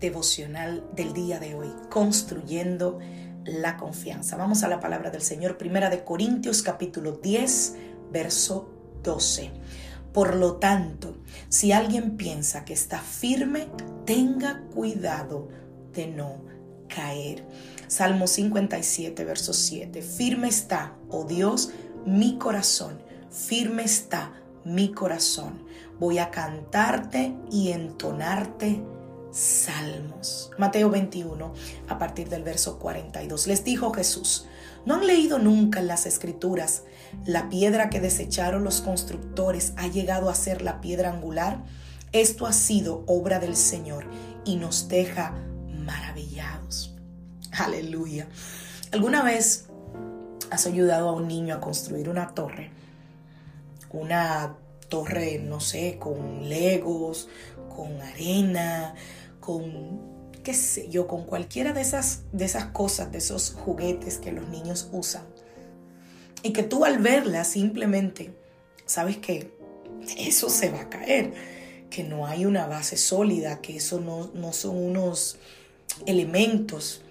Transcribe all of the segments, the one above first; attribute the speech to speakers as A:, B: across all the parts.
A: Devocional del día de hoy, construyendo la confianza. Vamos a la palabra del Señor, primera de Corintios capítulo 10, verso 12. Por lo tanto, si alguien piensa que está firme, tenga cuidado de no caer. Salmo 57, verso 7. Firme está, oh Dios, mi corazón. Firme está mi corazón. Voy a cantarte y entonarte salmos. Mateo 21, a partir del verso 42. Les dijo Jesús, ¿no han leído nunca en las escrituras la piedra que desecharon los constructores ha llegado a ser la piedra angular? Esto ha sido obra del Señor y nos deja maravillados. Aleluya. ¿Alguna vez has ayudado a un niño a construir una torre? Una torre, no sé, con legos, con arena, con, qué sé yo, con cualquiera de esas, de esas cosas, de esos juguetes que los niños usan. Y que tú al verla simplemente, sabes que eso se va a caer, que no hay una base sólida, que eso no, no son unos elementos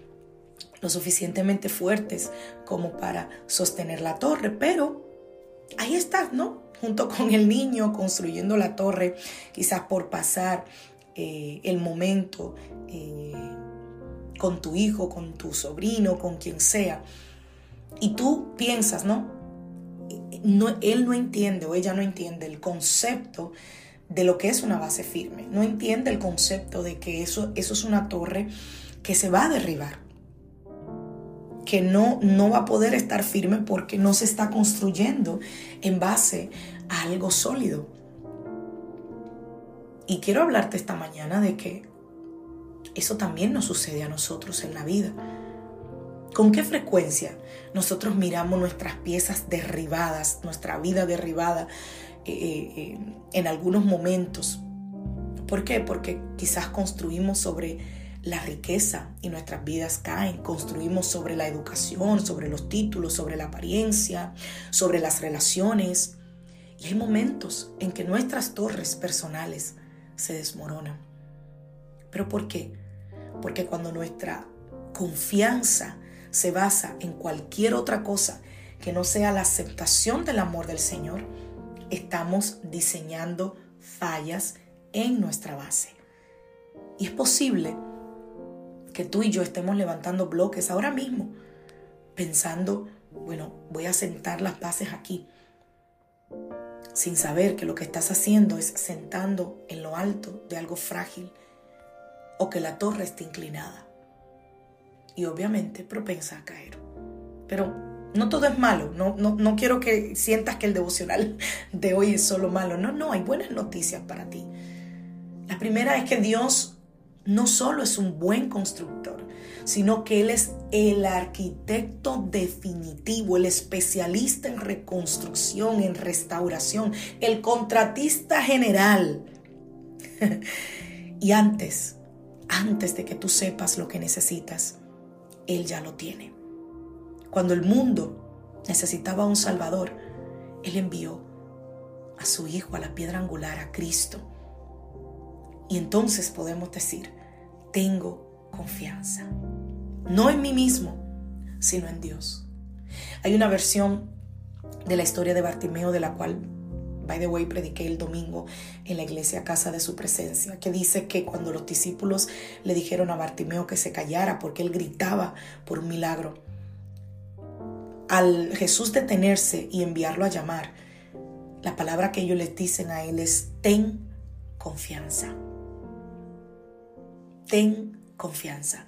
A: lo suficientemente fuertes como para sostener la torre, pero ahí estás, ¿no? Junto con el niño construyendo la torre, quizás por pasar eh, el momento eh, con tu hijo, con tu sobrino, con quien sea. Y tú piensas, ¿no? no él no entiende o ella no entiende el concepto de lo que es una base firme. No entiende el concepto de que eso, eso es una torre que se va a derribar. Que no, no va a poder estar firme porque no se está construyendo en base a algo sólido. Y quiero hablarte esta mañana de que eso también nos sucede a nosotros en la vida. ¿Con qué frecuencia nosotros miramos nuestras piezas derribadas, nuestra vida derribada eh, eh, eh, en algunos momentos? ¿Por qué? Porque quizás construimos sobre la riqueza y nuestras vidas caen. Construimos sobre la educación, sobre los títulos, sobre la apariencia, sobre las relaciones. Y hay momentos en que nuestras torres personales se desmoronan. ¿Pero por qué? Porque cuando nuestra confianza se basa en cualquier otra cosa que no sea la aceptación del amor del Señor, estamos diseñando fallas en nuestra base. Y es posible que tú y yo estemos levantando bloques ahora mismo, pensando, bueno, voy a sentar las bases aquí sin saber que lo que estás haciendo es sentando en lo alto de algo frágil o que la torre está inclinada y obviamente propensa a caer. Pero no todo es malo, no, no, no quiero que sientas que el devocional de hoy es solo malo, no, no, hay buenas noticias para ti. La primera es que Dios no solo es un buen constructor, sino que Él es el arquitecto definitivo, el especialista en reconstrucción, en restauración, el contratista general. y antes, antes de que tú sepas lo que necesitas, Él ya lo tiene. Cuando el mundo necesitaba un Salvador, Él envió a su Hijo a la piedra angular, a Cristo. Y entonces podemos decir, tengo confianza no en mí mismo, sino en Dios. Hay una versión de la historia de Bartimeo de la cual, by the way, prediqué el domingo en la iglesia Casa de Su Presencia, que dice que cuando los discípulos le dijeron a Bartimeo que se callara porque él gritaba por un milagro, al Jesús detenerse y enviarlo a llamar, la palabra que ellos les dicen a él es, ten confianza. Ten confianza.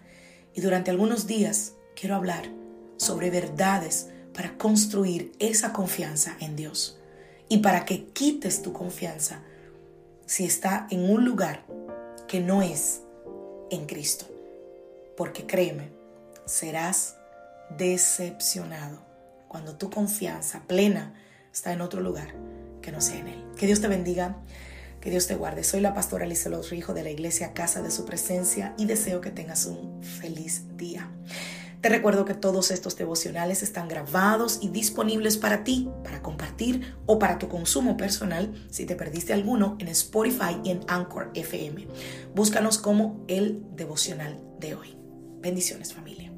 A: Y durante algunos días quiero hablar sobre verdades para construir esa confianza en Dios y para que quites tu confianza si está en un lugar que no es en Cristo. Porque créeme, serás decepcionado cuando tu confianza plena está en otro lugar que no sea en Él. Que Dios te bendiga, que Dios te guarde. Soy la pastora Lizelot Rijo de la iglesia Casa de Su Presencia y deseo que tengas un feliz día. Te recuerdo que todos estos devocionales están grabados y disponibles para ti, para compartir o para tu consumo personal si te perdiste alguno en Spotify y en Anchor FM. Búscanos como el devocional de hoy. Bendiciones familia.